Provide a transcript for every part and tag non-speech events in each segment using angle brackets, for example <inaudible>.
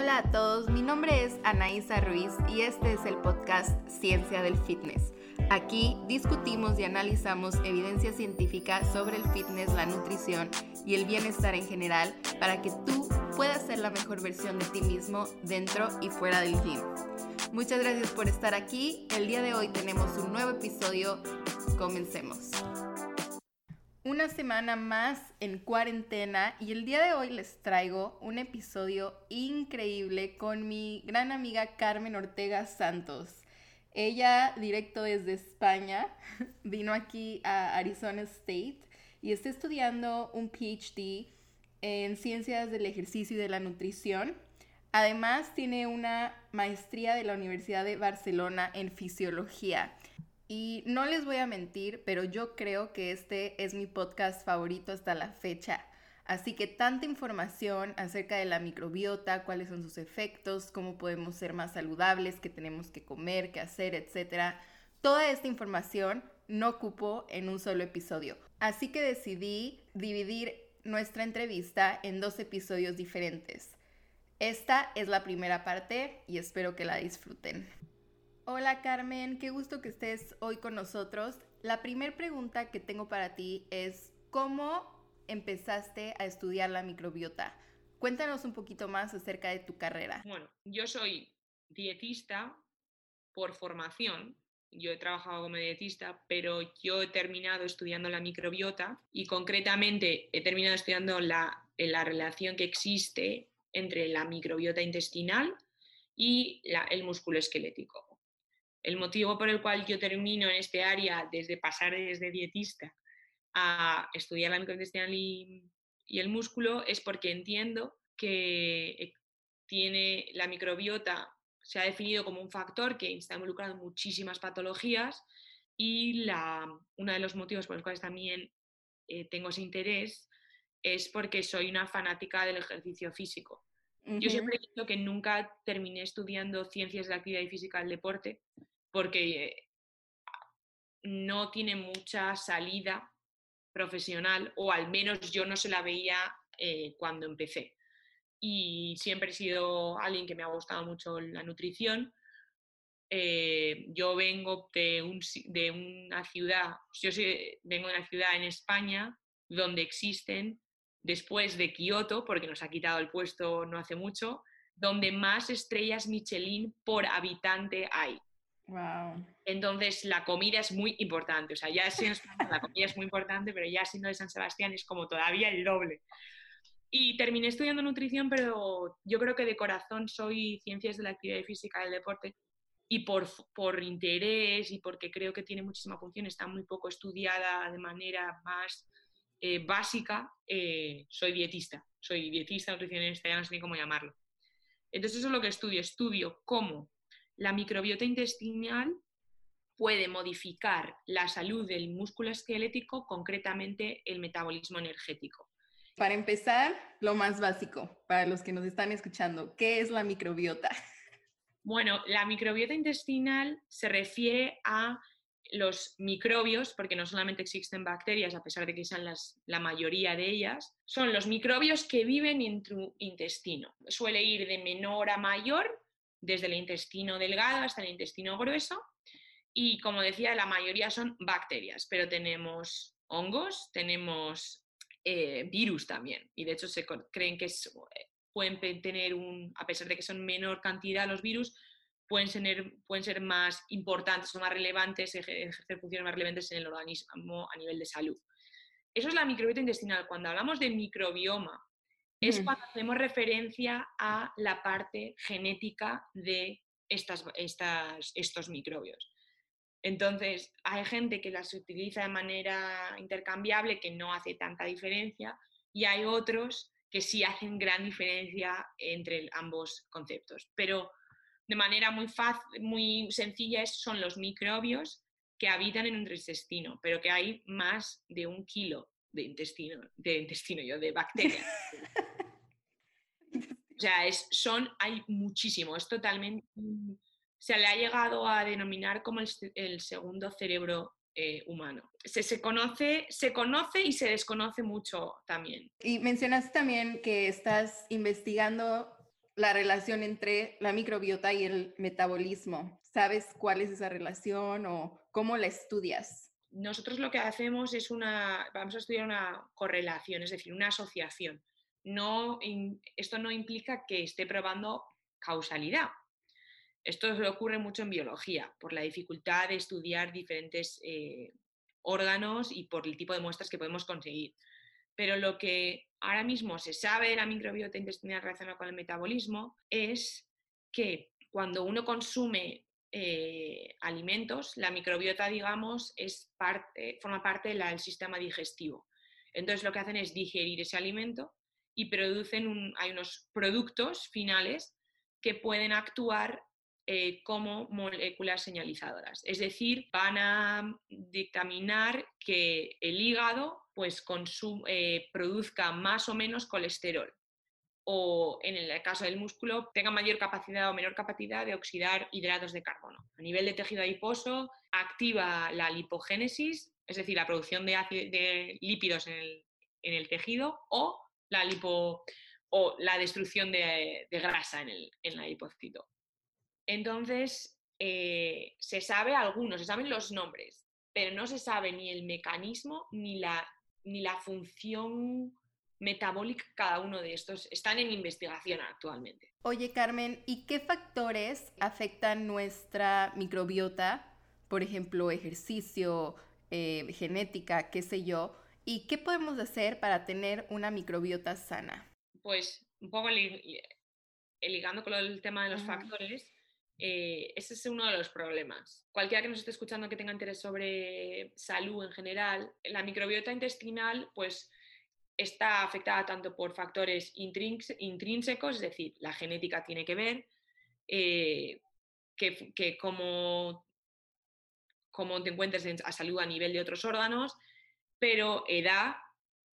Hola a todos, mi nombre es Anaísa Ruiz y este es el podcast Ciencia del Fitness. Aquí discutimos y analizamos evidencia científica sobre el fitness, la nutrición y el bienestar en general para que tú puedas ser la mejor versión de ti mismo dentro y fuera del gym. Muchas gracias por estar aquí. El día de hoy tenemos un nuevo episodio. Comencemos una semana más en cuarentena y el día de hoy les traigo un episodio increíble con mi gran amiga Carmen Ortega Santos. Ella, directo desde España, <laughs> vino aquí a Arizona State y está estudiando un PhD en ciencias del ejercicio y de la nutrición. Además, tiene una maestría de la Universidad de Barcelona en fisiología. Y no les voy a mentir, pero yo creo que este es mi podcast favorito hasta la fecha. Así que tanta información acerca de la microbiota, cuáles son sus efectos, cómo podemos ser más saludables, qué tenemos que comer, qué hacer, etc. Toda esta información no ocupo en un solo episodio. Así que decidí dividir nuestra entrevista en dos episodios diferentes. Esta es la primera parte y espero que la disfruten. Hola Carmen, qué gusto que estés hoy con nosotros. La primera pregunta que tengo para ti es, ¿cómo empezaste a estudiar la microbiota? Cuéntanos un poquito más acerca de tu carrera. Bueno, yo soy dietista por formación. Yo he trabajado como dietista, pero yo he terminado estudiando la microbiota y concretamente he terminado estudiando la, la relación que existe entre la microbiota intestinal y el músculo esquelético. El motivo por el cual yo termino en este área, desde pasar desde dietista a estudiar la microintestinal y, y el músculo, es porque entiendo que eh, tiene la microbiota se ha definido como un factor que está involucrado en muchísimas patologías y la, uno de los motivos por los cuales también eh, tengo ese interés es porque soy una fanática del ejercicio físico. Yo siempre he dicho que nunca terminé estudiando ciencias de la actividad física del deporte porque no tiene mucha salida profesional, o al menos yo no se la veía eh, cuando empecé. Y siempre he sido alguien que me ha gustado mucho la nutrición. Eh, yo vengo de, una ciudad, yo vengo de una ciudad en España donde existen, después de Kioto, porque nos ha quitado el puesto no hace mucho, donde más estrellas Michelin por habitante hay. Entonces la comida es muy importante, o sea, ya si la comida es muy importante, pero ya siendo de San Sebastián es como todavía el doble. Y terminé estudiando nutrición, pero yo creo que de corazón soy ciencias de la actividad física del deporte y por, por interés y porque creo que tiene muchísima función, está muy poco estudiada de manera más eh, básica, eh, soy dietista, soy dietista, nutricionista, ya no sé ni cómo llamarlo. Entonces eso es lo que estudio, estudio cómo la microbiota intestinal puede modificar la salud del músculo esquelético, concretamente el metabolismo energético. Para empezar, lo más básico para los que nos están escuchando, ¿qué es la microbiota? Bueno, la microbiota intestinal se refiere a los microbios, porque no solamente existen bacterias, a pesar de que sean la mayoría de ellas, son los microbios que viven en tu intestino. Suele ir de menor a mayor desde el intestino delgado hasta el intestino grueso. Y como decía, la mayoría son bacterias, pero tenemos hongos, tenemos eh, virus también. Y de hecho se creen que pueden tener un, a pesar de que son menor cantidad los virus, pueden ser, pueden ser más importantes o más relevantes, ejercer funciones más relevantes en el organismo a nivel de salud. Eso es la microbiota intestinal. Cuando hablamos de microbioma es cuando hacemos referencia a la parte genética de estas, estos microbios. Entonces, hay gente que las utiliza de manera intercambiable, que no hace tanta diferencia, y hay otros que sí hacen gran diferencia entre ambos conceptos. Pero de manera muy, fácil, muy sencilla son los microbios que habitan en nuestro intestino, pero que hay más de un kilo de intestino, de intestino yo, de bacterias. <laughs> o sea, es, son, hay muchísimo, es totalmente, se le ha llegado a denominar como el, segundo cerebro eh, humano. Se, se, conoce, se conoce y se desconoce mucho también. Y mencionaste también que estás investigando la relación entre la microbiota y el metabolismo. ¿Sabes cuál es esa relación o cómo la estudias? Nosotros lo que hacemos es una, vamos a estudiar una correlación, es decir, una asociación. No, esto no implica que esté probando causalidad. Esto ocurre mucho en biología, por la dificultad de estudiar diferentes eh, órganos y por el tipo de muestras que podemos conseguir. Pero lo que ahora mismo se sabe de la microbiota intestinal relacionada con el metabolismo es que cuando uno consume eh, alimentos, la microbiota, digamos, forma parte del sistema digestivo. Entonces lo que hacen es digerir ese alimento y producen hay unos productos finales que pueden actuar eh, como moléculas señalizadoras. Es decir, van a dictaminar que el hígado pues, eh, produzca más o menos colesterol o en el caso del músculo tenga mayor capacidad o menor capacidad de oxidar hidratos de carbono. A nivel de tejido adiposo activa la lipogénesis, es decir, la producción de, lípidos en el, tejido o la, lipo, o la destrucción de, grasa en el, en el adipocito. Entonces, eh, se sabe algunos, se saben los nombres, pero no se sabe ni el mecanismo ni la, ni la función metabólica cada uno de estos. Están en investigación actualmente. Oye, Carmen, ¿y qué factores afectan nuestra microbiota? Por ejemplo, ejercicio, eh, genética, qué sé yo. ¿Y qué podemos hacer para tener una microbiota sana? Pues un poco ligando con el tema de los factores, eh, ese es uno de los problemas. Cualquiera que nos esté escuchando que tenga interés sobre salud en general, la microbiota intestinal pues está afectada tanto por factores intrínsecos, es decir, la genética tiene que ver, eh, que, que como, como te encuentres a salud a nivel de otros órganos, pero edad,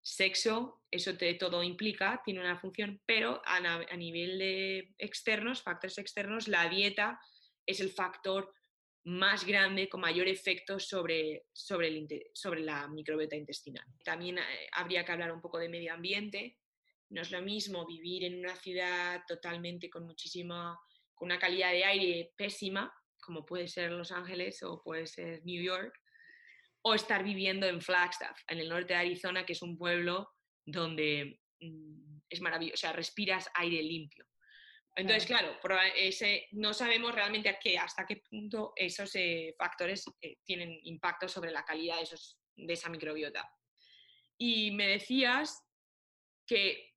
sexo, eso todo implica, tiene una función, pero a, nivel de externos, factores externos, la dieta es el factor más grande, con mayor efecto sobre, sobre la microbiota intestinal. También eh, habría que hablar un poco de medio ambiente. No es lo mismo vivir en una ciudad totalmente con muchísima, con una calidad de aire pésima, como puede ser Los Ángeles o puede ser New York, o estar viviendo en Flagstaff, en el norte de Arizona, que es un pueblo donde mm, es maravilloso, o sea, respiras aire limpio. Entonces, claro, ese, no sabemos realmente a qué, hasta qué punto esos eh, factores eh, tienen impacto sobre la calidad de, esos, de esa microbiota. Y me decías que,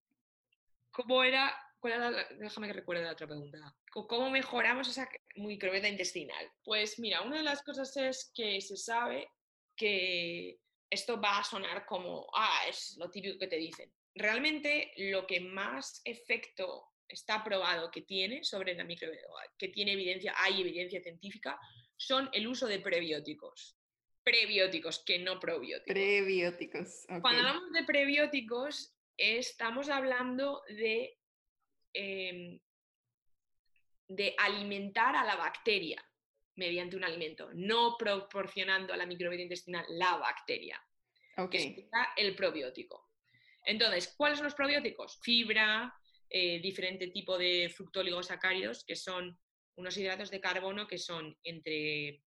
¿cómo era? ¿Cuál era déjame que recuerde la otra pregunta. ¿Cómo mejoramos esa microbiota intestinal? Pues mira, una de las cosas es que se sabe que esto va a sonar como, ah, es lo típico que te dicen. Realmente lo que más efecto está probado que tiene sobre la microbiota, que tiene evidencia, hay evidencia científica, son el uso de prebióticos. Prebióticos, que no probióticos. Prebióticos. Cuando hablamos de prebióticos, estamos hablando de, em, de alimentar a la bacteria mediante un alimento, no proporcionando a la microbiota intestinal la bacteria, okay. que el probiótico. Entonces, ¿cuáles son los probióticos? Fibra, eh, diferente tipo de fructóligosacáridos, que son unos hidratos de carbono que son entre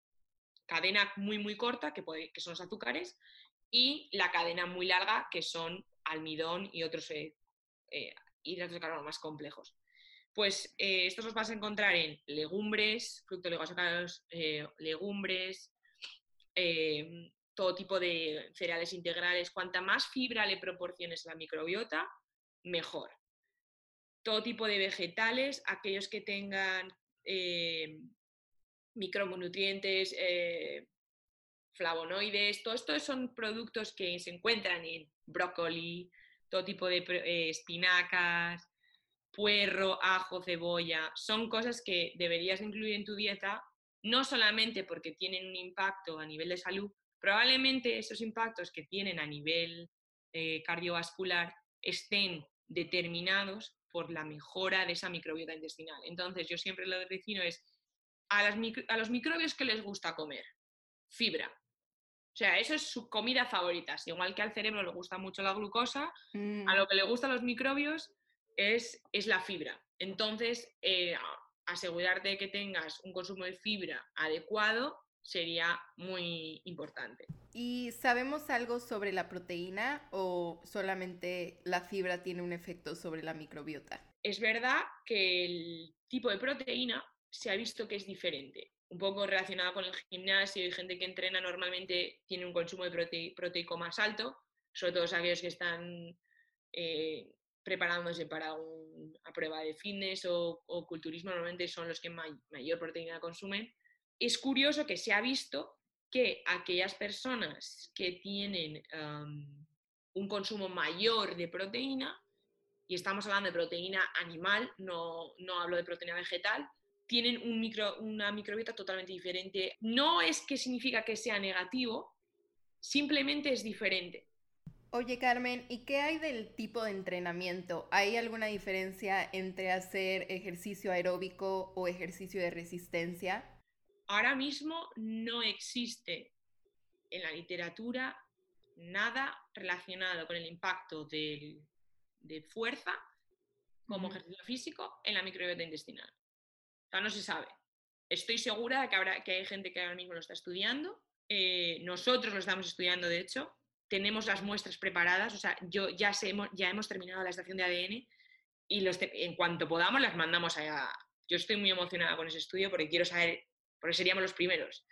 cadena muy, muy corta, que, que son los azúcares, y la cadena muy larga, que son almidón y otros eh, eh, hidratos de carbono más complejos. Pues eh, estos los vas a encontrar en legumbres, fructoligosacáridos, eh, legumbres, eh, todo tipo de cereales integrales. Cuanta más fibra le proporciones a la microbiota, mejor. Todo tipo de vegetales, aquellos que tengan micronutrientes, flavonoides, todo esto son productos que se encuentran en brócoli, todo tipo de espinacas, puerro, ajo, cebolla, son cosas que deberías incluir en tu dieta, no solamente porque tienen un impacto a nivel de salud, probablemente esos impactos que tienen a nivel eh, cardiovascular estén determinados por la mejora de esa microbiota intestinal. Entonces, yo siempre lo que defino es a, a los microbios que les gusta comer, fibra. O sea, eso es su comida favorita. Igual que al cerebro le gusta mucho la glucosa, a mm. lo que le gustan los microbios es, la fibra. Entonces, eh, asegurarte de que tengas un consumo de fibra adecuado sería muy importante. ¿Y sabemos algo sobre la proteína o solamente la fibra tiene un efecto sobre la microbiota? Es verdad que el tipo de proteína se ha visto que es diferente, un poco relacionado con el gimnasio y gente que entrena normalmente tiene un consumo de proteico más alto, sobre todo aquellos que están eh, preparándose para una prueba de fitness o, culturismo, normalmente son los que mayor proteína consumen es curioso que se ha visto que aquellas personas que tienen un consumo mayor de proteína, y estamos hablando de proteína animal, no, hablo de proteína vegetal, tienen un micro, una microbiota totalmente diferente. No es que significa que sea negativo, simplemente es diferente. Oye Carmen, ¿y qué hay del tipo de entrenamiento? ¿Hay alguna diferencia entre hacer ejercicio aeróbico o ejercicio de resistencia? ahora mismo no existe en la literatura nada relacionado con el impacto de, fuerza como ejercicio físico en la microbiota intestinal. O sea, no se sabe. Estoy segura de que, habrá, que hay gente que ahora mismo lo está estudiando. Eh, nosotros lo estamos estudiando, de hecho. Tenemos las muestras preparadas. O sea, yo ya, sé, ya hemos terminado la estación de ADN y los en cuanto podamos las mandamos allá. Yo estoy muy emocionada con ese estudio porque quiero saber porque seríamos los primeros.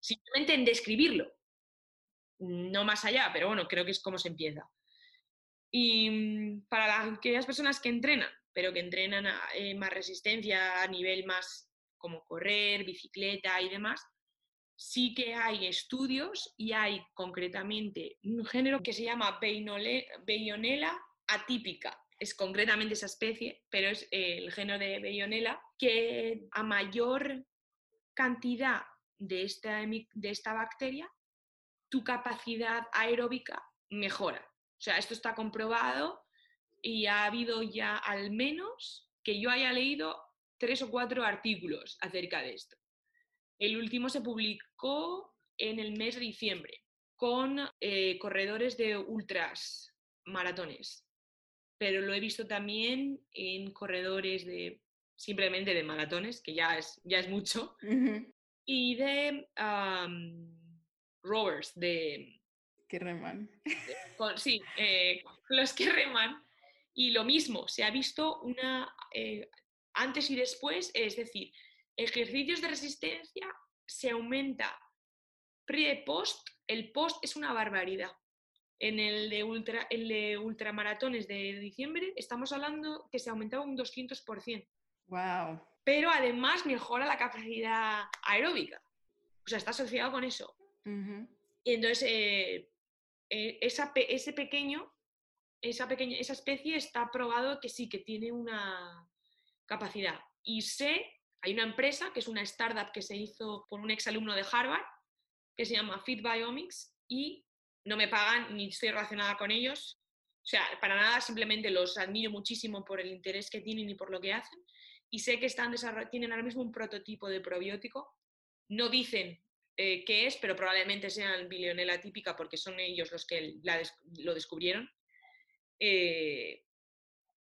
Simplemente en describirlo, no más allá, pero bueno, creo que es como se empieza. Y mm, para aquellas personas que entrenan, pero que entrenan eh, más resistencia a nivel más como correr, bicicleta y demás, sí que hay estudios y hay concretamente un género que se llama Beyonella atípica. Es concretamente esa especie, pero es el género de Beyonella que a mayor cantidad de esta, de esta bacteria, tu capacidad aeróbica mejora. O sea, esto está comprobado y ha habido ya al menos que yo haya leído tres o cuatro artículos acerca de esto. El último se publicó en el mes de diciembre con eh, corredores de ultras maratones, pero lo he visto también en corredores de simplemente de maratones, que ya es, ya es mucho, y de rowers, de... Que reman. sí, eh, los que reman. Y lo mismo, se ha visto una eh, antes y después, es decir, ejercicios de resistencia se aumenta pre-post, el post es una barbaridad. En el de, ultra, el de ultramaratones de diciembre estamos hablando que se aumentaba un 200%. Wow. Pero además mejora la capacidad aeróbica. O sea, está asociado con eso. Y entonces, eh, eh, esa, ese pequeño, esa, pequeña, esa especie está probado que sí, que tiene una capacidad. Y sé, hay una empresa que es una startup que se hizo por un exalumno de Harvard, que se llama Fit Biomics, y no me pagan ni estoy relacionada con ellos. O sea, para nada, simplemente los admiro muchísimo por el interés que tienen y por lo que hacen y sé que están tienen ahora mismo un prototipo de probiótico. No dicen eh, qué es, pero probablemente sean bilionela típica porque son ellos los que lo descubrieron. Eh,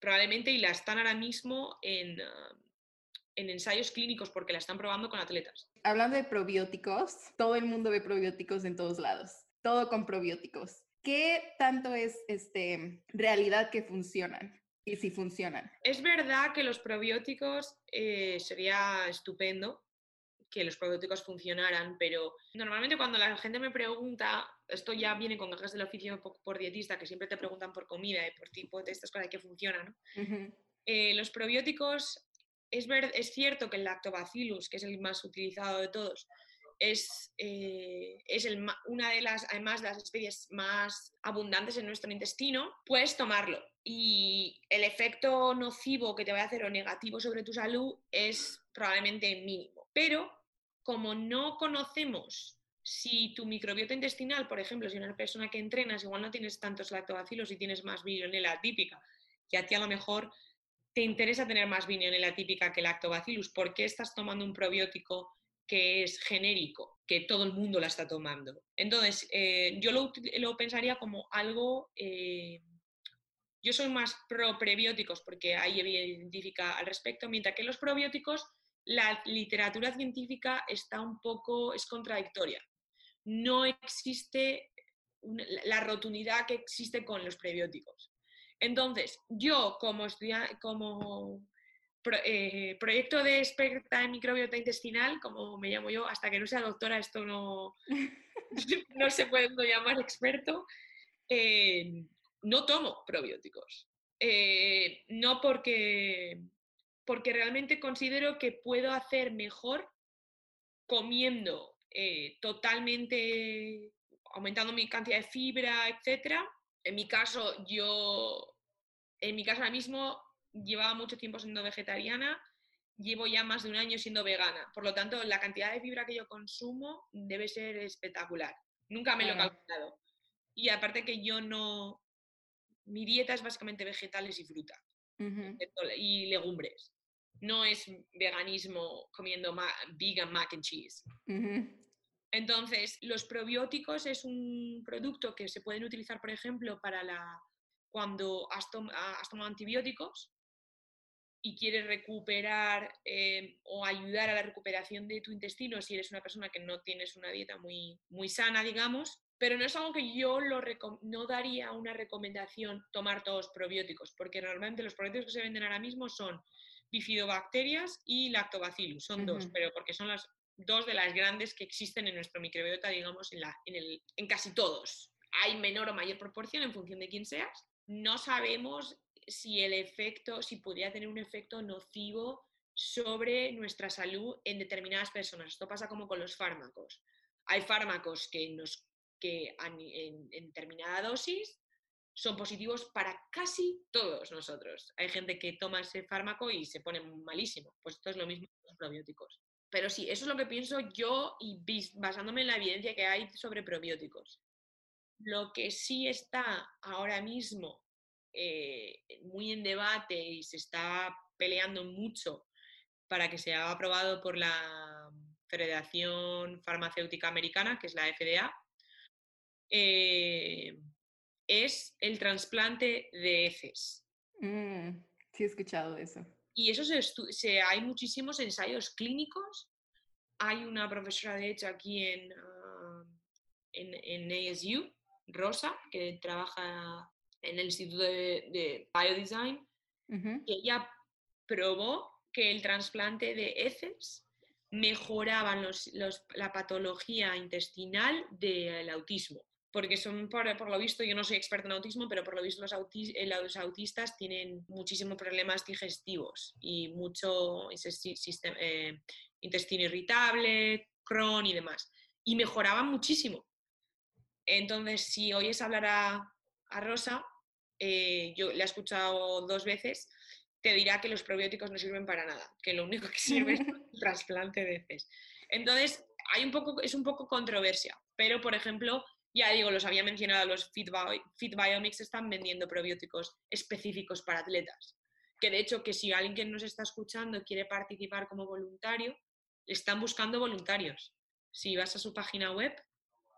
probablemente y la están ahora mismo en, ah, en ensayos clínicos porque la están probando con atletas. Hablando de probióticos, todo el mundo ve probióticos en todos lados, todo con probióticos. ¿Qué tanto es este, realidad que funcionan? y si funcionan. Es verdad que los probióticos eh, sería estupendo que los probióticos funcionaran, pero normalmente cuando la gente me pregunta, esto ya viene con gajas del oficio por, dietista, que siempre te preguntan por comida y por tipo de estas cosas que funcionan. Eh, los probióticos, es, cierto que el lactobacillus, que es el más utilizado de todos, es, eh, una de las, además, de las especies más abundantes en nuestro intestino, puedes tomarlo. Y el efecto nocivo que te va a hacer o negativo sobre tu salud es probablemente mínimo. Pero como no conocemos si tu microbiota intestinal, por ejemplo, si una persona que entrenas igual no tienes tantos lactobacilos y tienes más virionela típica, que a ti a lo mejor te interesa tener más virionela típica que lactobacillus, ¿por qué estás tomando un probiótico que es genérico, que todo el mundo la está tomando. Entonces, eh, yo lo, lo, pensaría como algo eh, Yo soy más pro prebióticos porque hay evidencia científica al respecto, mientras que los probióticos la literatura científica está un poco, es contradictoria. No existe la rotundidad que existe con los prebióticos. Entonces, yo como, como eh, proyecto de experta en microbiota intestinal, como me llamo yo, hasta que no sea doctora, esto no, <laughs> no se puede llamar experto, eh, no tomo probióticos. Eh, no porque, porque realmente considero que puedo hacer mejor comiendo totalmente, aumentando mi cantidad de fibra, etc. En mi caso, yo, en mi caso ahora mismo, llevaba mucho tiempo siendo vegetariana, llevo ya más de un año siendo vegana. Por lo tanto, la cantidad de fibra que yo consumo debe ser espectacular. Nunca me lo he calculado. Y aparte que yo no, mi dieta es básicamente vegetales y fruta y legumbres. No es veganismo comiendo vegan mac and cheese. Entonces, los probióticos es un producto que se pueden utilizar, por ejemplo, para la, cuando has, tomado antibióticos y quieres recuperar eh, o ayudar a la recuperación de tu intestino si eres una persona que no tienes una dieta muy, muy sana, digamos, pero no es algo que yo lo no daría una recomendación tomar todos probióticos, porque normalmente los probióticos que se venden ahora mismo son bifidobacterias y lactobacillus, son dos, pero porque son las dos de las grandes que existen en nuestro microbiota, digamos, en, la, en, el, en casi todos. Hay menor o mayor proporción en función de quién seas. No sabemos si el efecto, si podría tener un efecto nocivo sobre nuestra salud en determinadas personas. Esto pasa como con los fármacos. Hay fármacos que en, determinada dosis son positivos para casi todos nosotros. Hay gente que toma ese fármaco y se pone malísimo. Pues esto es lo mismo con los probióticos. Pero sí, eso es lo que pienso yo y basándome en la evidencia que hay sobre probióticos. Lo que sí está ahora mismo eh, muy en debate y se está peleando mucho para que sea aprobado por la Federación Farmacéutica Americana, que es la FDA, eh, es el trasplante de heces. Mm, sí, he escuchado eso. Y eso se, hay muchísimos ensayos clínicos. Hay una profesora, de hecho, aquí en, ah, en, ASU, Rosa, que trabaja en el Instituto de, Biodesign, que ella probó que el trasplante de heces mejoraba la patología intestinal del autismo porque son, por, lo visto, yo no soy experta en autismo, pero por lo visto los, eh, los autistas tienen muchísimos problemas digestivos y mucho eh, intestino irritable, Crohn y demás. Y mejoraban muchísimo. Entonces, si oyes hablar a, a Rosa, eh, yo la he escuchado dos veces, te dirá que los probióticos no sirven para nada, que lo único que sirve es <laughs> el trasplante de heces. Entonces, hay un poco, es un poco controversia, pero por ejemplo, ya digo, los había mencionado, los Fit, Biomics están vendiendo probióticos específicos para atletas. Que de hecho, que si alguien que nos está escuchando quiere participar como voluntario, están buscando voluntarios. Si vas a su página web,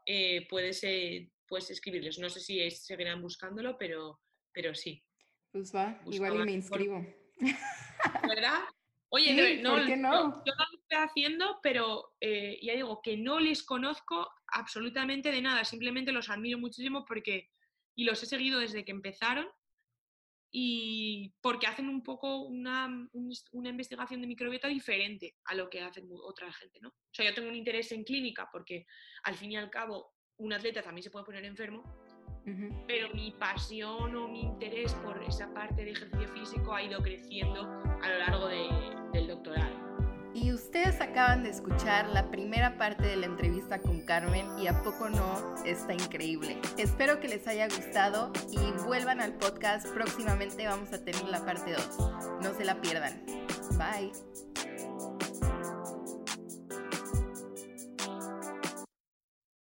eh, puedes, eh, puedes escribirles. No sé si seguirán buscándolo, pero, pero sí. Pues va, igual y me inscribo. ¿Verdad? Oye, no, Yo, no lo estoy haciendo, pero eh, ya digo que no les conozco absolutamente de nada, simplemente los admiro muchísimo porque, y los he seguido desde que empezaron, y porque hacen un poco una, una, investigación de microbiota diferente a lo que hacen otra gente, ¿no? O sea, yo tengo un interés en clínica porque al fin y al cabo un atleta también se puede poner enfermo, pero mi pasión o mi interés por esa parte de ejercicio físico ha ido creciendo a lo largo del doctorado. Y ustedes acaban de escuchar la primera parte de la entrevista con Carmen y a poco no está increíble. Espero que les haya gustado y vuelvan al podcast. Próximamente vamos a tener la parte 2. No se la pierdan. Bye.